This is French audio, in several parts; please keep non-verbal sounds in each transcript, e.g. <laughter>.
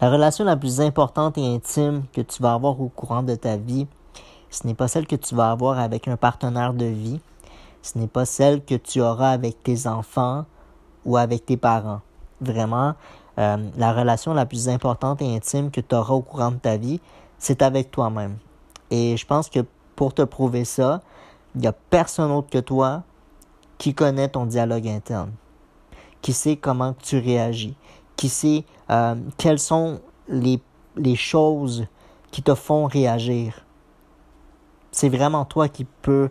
La relation la plus importante et intime que tu vas avoir au courant de ta vie, ce n'est pas celle que tu vas avoir avec un partenaire de vie, ce n'est pas celle que tu auras avec tes enfants ou avec tes parents. Vraiment, euh, la relation la plus importante et intime que tu auras au courant de ta vie, c'est avec toi-même. Et je pense que pour te prouver ça, il n'y a personne autre que toi qui connaît ton dialogue interne, qui sait comment tu réagis, qui sait euh, quelles sont les, choses qui te font réagir. C'est vraiment toi qui peux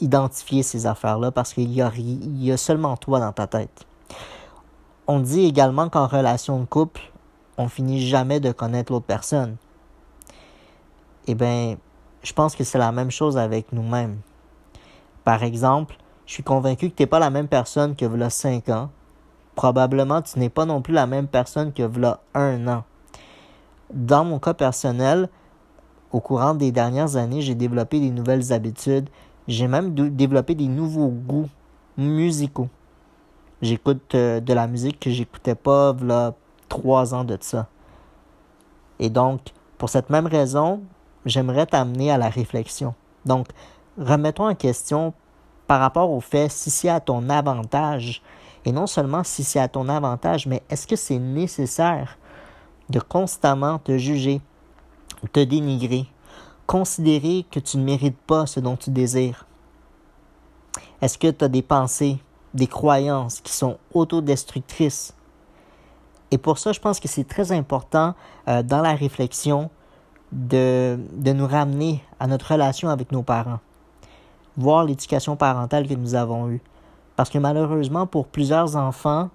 identifier ces affaires-là parce qu'il y a, il y a seulement toi dans ta tête. On dit également qu'en relation de couple, on finit jamais de connaître l'autre personne. Eh bien, je pense que c'est la même chose avec nous-mêmes. Par exemple, je suis convaincu que tu n'es pas la même personne que voilà 5 ans. Probablement, tu n'es pas non plus la même personne que voilà un an. Dans mon cas personnel, au courant des dernières années, j'ai développé des nouvelles habitudes. J'ai même développé des nouveaux goûts musicaux. J'écoute euh, de la musique que j'écoutais pas voilà trois ans de ça. Et donc, pour cette même raison, j'aimerais t'amener à la réflexion. Donc, remettons en question par rapport au fait si c'est à ton avantage, et non seulement si c'est à ton avantage, mais est-ce que c'est nécessaire de constamment te juger, te dénigrer, considérer que tu ne mérites pas ce dont tu désires? Est-ce que tu as des pensées, des croyances qui sont autodestructrices? Et pour ça, je pense que c'est très important euh, dans la réflexion de, de nous ramener à notre relation avec nos parents, voir l'éducation parentale que nous avons eue. Parce que malheureusement, pour plusieurs enfants,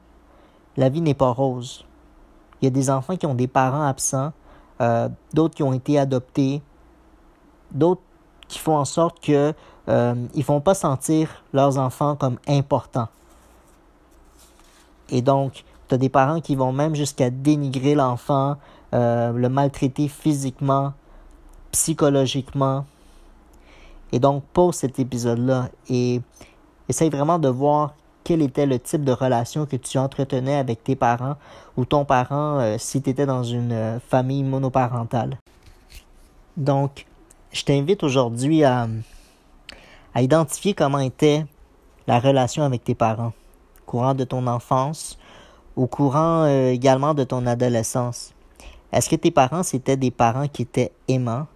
la vie n'est pas rose. Il y a des enfants qui ont des parents absents, euh, d'autres qui ont été adoptés, d'autres qui font en sorte que euh, ils font pas sentir leurs enfants comme importants. Et donc, tu as des parents qui vont même jusqu'à dénigrer l'enfant, euh, le maltraiter physiquement, psychologiquement. Et donc, pose cet épisode-là et essaye vraiment de voir quel était le type de relation que tu entretenais avec tes parents ou ton parent euh, si tu étais dans une euh, famille monoparentale. Donc, je t'invite aujourd'hui à, identifier comment était la relation avec tes parents, courant de ton enfance, au courant également de ton adolescence. Est-ce que tes parents, c'était des parents qui étaient aimants,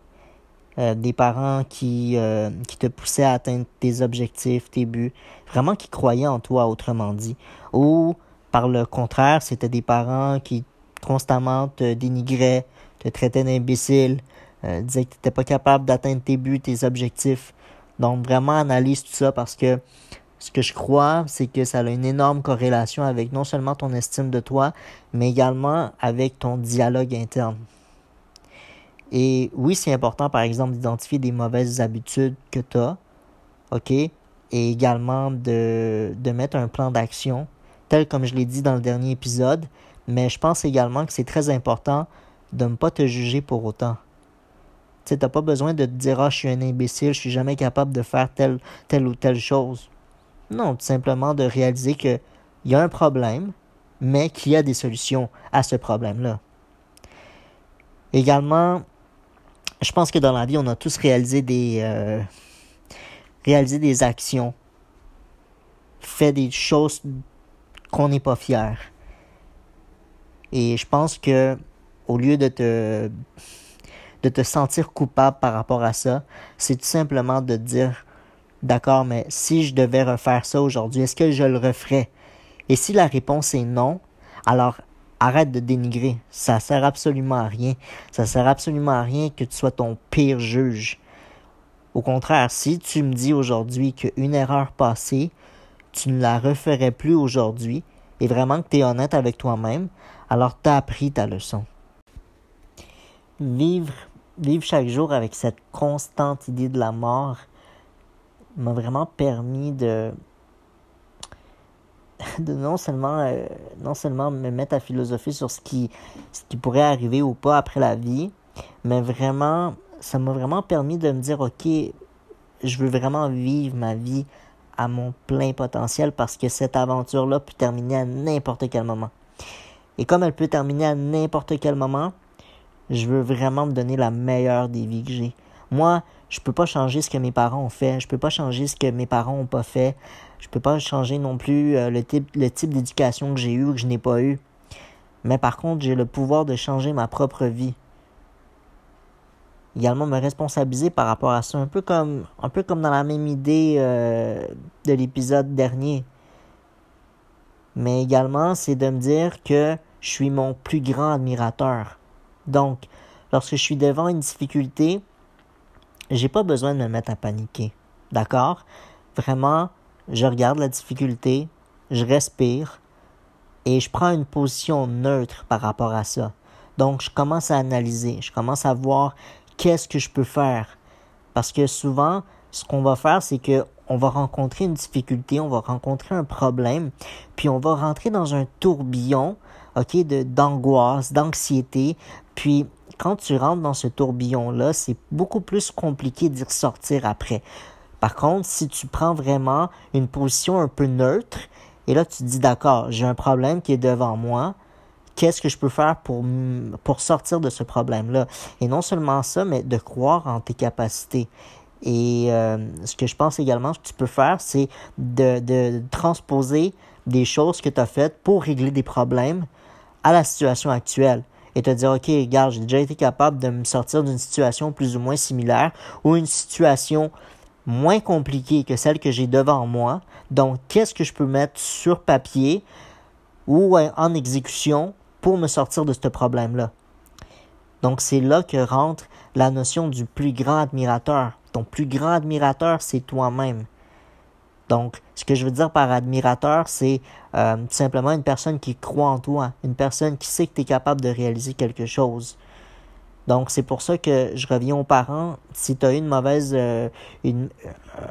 euh, des parents qui, euh, qui te poussaient à atteindre tes objectifs, tes buts, vraiment qui croyaient en toi, autrement dit, ou par le contraire, c'était des parents qui constamment te dénigraient, te traitaient d'imbécile, euh, disaient que tu n'étais pas capable d'atteindre tes buts, tes objectifs. Donc vraiment analyse tout ça parce que ce que je crois, c'est que ça a une énorme corrélation avec non seulement ton estime de toi, mais également avec ton dialogue interne. Et oui, c'est important, par exemple, d'identifier des mauvaises habitudes que tu as, OK? Et également de, de mettre un plan d'action, tel comme je l'ai dit dans le dernier épisode. Mais je pense également que c'est très important de ne pas te juger pour autant. Tu n'as pas besoin de te dire, ah, je suis un imbécile, je suis jamais capable de faire telle, telle ou telle chose. Non, tout simplement de réaliser qu'il y a un problème, mais qu'il y a des solutions à ce problème-là. Également, je pense que dans la vie, on a tous réalisé des, euh, des actions, fait des choses qu'on n'est pas fier. Et je pense que au lieu de te de te sentir coupable par rapport à ça, c'est tout simplement de dire D'accord, mais si je devais refaire ça aujourd'hui, est-ce que je le referais? Et si la réponse est non, alors arrête de dénigrer. Ça sert absolument à rien. Ça sert absolument à rien que tu sois ton pire juge. Au contraire, si tu me dis aujourd'hui qu'une erreur passée, tu ne la referais plus aujourd'hui, et vraiment que tu es honnête avec toi-même, alors tu as appris ta leçon. Vivre, vivre chaque jour avec cette constante idée de la mort, m'a vraiment permis de, <laughs> de non seulement, euh, non seulement me mettre à philosopher sur ce qui, ce qui pourrait arriver ou pas après la vie, mais vraiment, ça m'a vraiment permis de me dire, OK, je veux vraiment vivre ma vie à mon plein potentiel parce que cette aventure-là peut terminer à n'importe quel moment. Et comme elle peut terminer à n'importe quel moment, je veux vraiment me donner la meilleure des vies que j'ai. Moi, je peux pas changer ce que mes parents ont fait, je peux pas changer ce que mes parents ont pas fait, je peux pas changer non plus euh, le type, d'éducation que j'ai eu ou que je n'ai pas eu. Mais par contre, j'ai le pouvoir de changer ma propre vie. Également me responsabiliser par rapport à ça, un peu comme, un peu comme dans la même idée euh, de l'épisode dernier. Mais également, c'est de me dire que je suis mon plus grand admirateur. Donc, lorsque je suis devant une difficulté, j'ai pas besoin de me mettre à paniquer. D'accord? Vraiment, je regarde la difficulté, je respire et je prends une position neutre par rapport à ça. Donc, je commence à analyser, je commence à voir qu'est-ce que je peux faire. Parce que souvent, ce qu'on va faire, c'est que on va rencontrer une difficulté, on va rencontrer un problème, puis on va rentrer dans un tourbillon, ok, d'angoisse, d'anxiété, puis quand tu rentres dans ce tourbillon-là, c'est beaucoup plus compliqué d'y ressortir après. Par contre, si tu prends vraiment une position un peu neutre, et là tu te dis d'accord, j'ai un problème qui est devant moi, qu'est-ce que je peux faire pour, sortir de ce problème-là? Et non seulement ça, mais de croire en tes capacités. Et euh, ce que je pense également que tu peux faire, c'est de, de transposer des choses que tu as faites pour régler des problèmes à la situation actuelle et te dire, OK, regarde, j'ai déjà été capable de me sortir d'une situation plus ou moins similaire ou une situation moins compliquée que celle que j'ai devant moi. Donc, qu'est-ce que je peux mettre sur papier ou en exécution pour me sortir de ce problème-là? Donc, c'est là que rentre la notion du plus grand admirateur. Ton plus grand admirateur, c'est toi-même. Donc, ce que je veux dire par admirateur, c'est euh, tout simplement une personne qui croit en toi, une personne qui sait que tu es capable de réaliser quelque chose. Donc, c'est pour ça que je reviens aux parents. Si tu as eu une mauvaise, euh, une,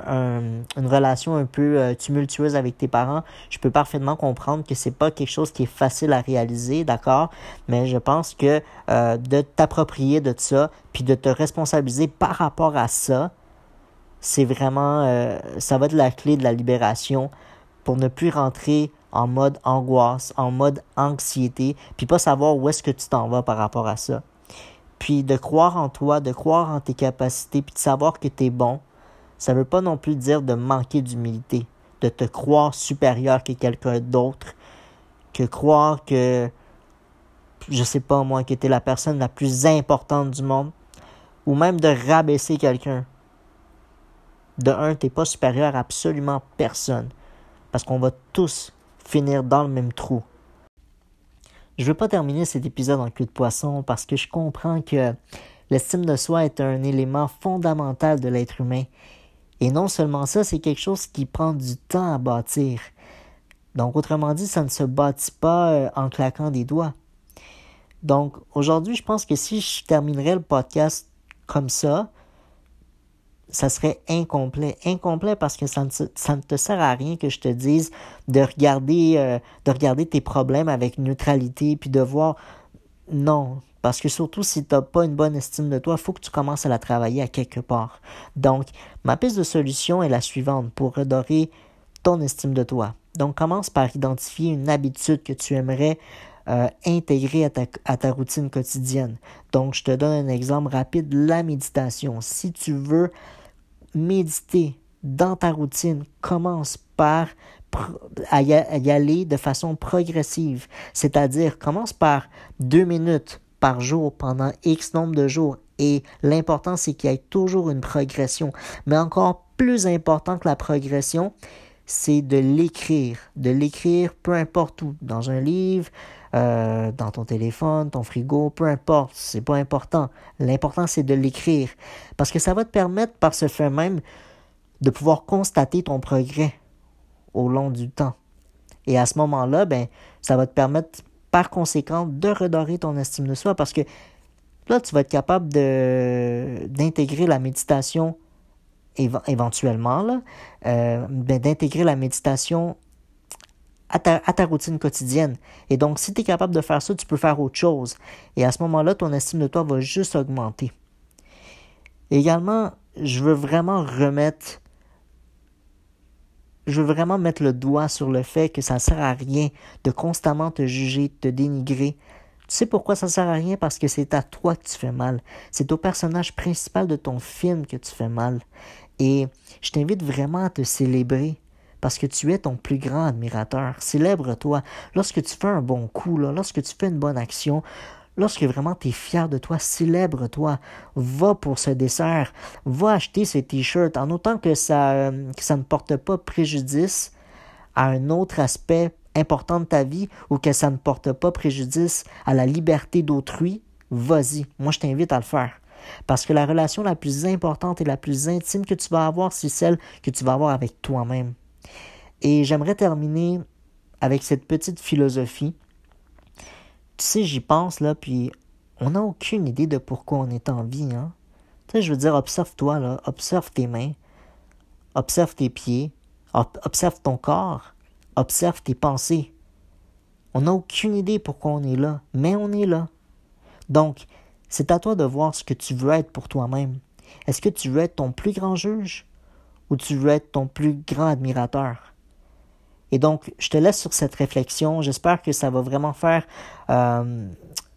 euh, une relation un peu tumultueuse avec tes parents, je peux parfaitement comprendre que c'est pas quelque chose qui est facile à réaliser, d'accord? Mais je pense que de t'approprier de ça, puis de te responsabiliser par rapport à ça, c'est vraiment, euh, ça va être la clé de la libération pour ne plus rentrer en mode angoisse, en mode anxiété, puis pas savoir où est-ce que tu t'en vas par rapport à ça. Puis de croire en toi, de croire en tes capacités, puis de savoir que tu es bon, ça ne veut pas non plus dire de manquer d'humilité, de te croire supérieur que quelqu'un d'autre, que croire que, je sais pas moi, que tu la personne la plus importante du monde, ou même de rabaisser quelqu'un de un, tu n'es pas supérieur à absolument personne. Parce qu'on va tous finir dans le même trou. Je ne veux pas terminer cet épisode en queue de poisson parce que je comprends que l'estime de soi est un élément fondamental de l'être humain. Et non seulement ça, c'est quelque chose qui prend du temps à bâtir. Donc, autrement dit, ça ne se bâtit pas euh, en claquant des doigts. Donc, aujourd'hui, je pense que si je terminerais le podcast comme ça, ça serait incomplet. Incomplet parce que ça ne, ça ne, te sert à rien que je te dise de regarder, euh, de regarder tes problèmes avec neutralité puis de voir. Non. Parce que surtout si tu n'as pas une bonne estime de toi, il faut que tu commences à la travailler à quelque part. Donc, ma piste de solution est la suivante pour redorer ton estime de toi. Donc, commence par identifier une habitude que tu aimerais euh, intégrer à ta, à ta, routine quotidienne. Donc, je te donne un exemple rapide, la méditation. Si tu veux méditer dans ta routine, commence par y aller de façon progressive. C'est-à-dire, commence par deux minutes par jour pendant X nombre de jours. Et l'important, c'est qu'il y ait toujours une progression. Mais encore plus important que la progression, c'est de l'écrire. De l'écrire peu importe où. Dans un livre, euh, dans ton téléphone, ton frigo, peu importe, c'est pas important. L'important, c'est de l'écrire. Parce que ça va te permettre, par ce fait même, de pouvoir constater ton progrès au long du temps. Et à ce moment-là, ben, ça va te permettre, par conséquent, de redorer ton estime de soi parce que là, tu vas être capable d'intégrer la méditation éventuellement, là, euh, ben, d'intégrer la méditation à ta, routine quotidienne. Et donc, si tu es capable de faire ça, tu peux faire autre chose. Et à ce moment-là, ton estime de toi va juste augmenter. également, je veux vraiment remettre je veux vraiment mettre le doigt sur le fait que ça ne sert à rien de constamment te juger, te dénigrer. Tu sais pourquoi ça ne sert à rien? Parce que c'est à toi que tu fais mal. C'est au personnage principal de ton film que tu fais mal. Et je t'invite vraiment à te célébrer parce que tu es ton plus grand admirateur. Célèbre-toi. Lorsque tu fais un bon coup, lorsque tu fais une bonne action, Lorsque vraiment tu es fier de toi, célèbre-toi. Va pour ce dessert. Va acheter ce t-shirt en autant que ça, euh, que ça ne porte pas préjudice à un autre aspect important de ta vie ou que ça ne porte pas préjudice à la liberté d'autrui. Vas-y. Moi, je t'invite à le faire. Parce que la relation la plus importante et la plus intime que tu vas avoir, c'est celle que tu vas avoir avec toi-même. Et j'aimerais terminer avec cette petite philosophie tu sais, j'y pense, là, puis on n'a aucune idée de pourquoi on est en vie, hein. Tu sais, je veux dire, observe-toi, là, observe tes mains, observe tes pieds, observe ton corps, observe tes pensées. On n'a aucune idée pourquoi on est là, mais on est là. Donc, c'est à toi de voir ce que tu veux être pour toi-même. Est-ce que tu veux être ton plus grand juge ou tu veux être ton plus grand admirateur? Et donc, je te laisse sur cette réflexion. J'espère que ça va vraiment faire euh,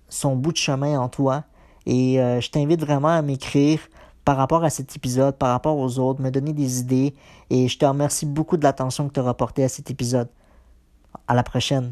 son bout de chemin en toi. Et euh, je t'invite vraiment à m'écrire par rapport à cet épisode, par rapport aux autres, me donner des idées. Et je te remercie beaucoup de l'attention que tu as rapportée à cet épisode. À la prochaine.